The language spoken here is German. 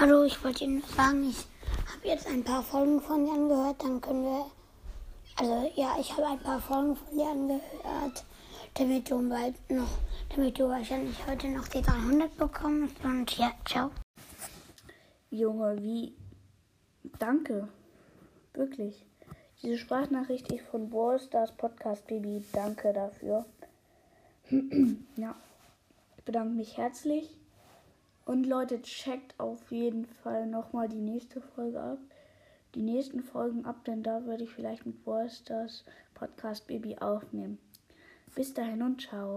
Hallo, ich wollte Ihnen sagen, ich habe jetzt ein paar Folgen von dir angehört, dann können wir. Also ja, ich habe ein paar Folgen von dir angehört, damit du bald noch, damit du wahrscheinlich heute noch die 300 bekommst. Und ja, ciao. Junge, wie. Danke. Wirklich. Diese Sprachnachricht ist von Ballstars Podcast Baby. Danke dafür. ja. Ich bedanke mich herzlich. Und Leute, checkt auf jeden Fall nochmal die nächste Folge ab. Die nächsten Folgen ab, denn da werde ich vielleicht mit Ballstars Podcast Baby aufnehmen. Bis dahin und ciao.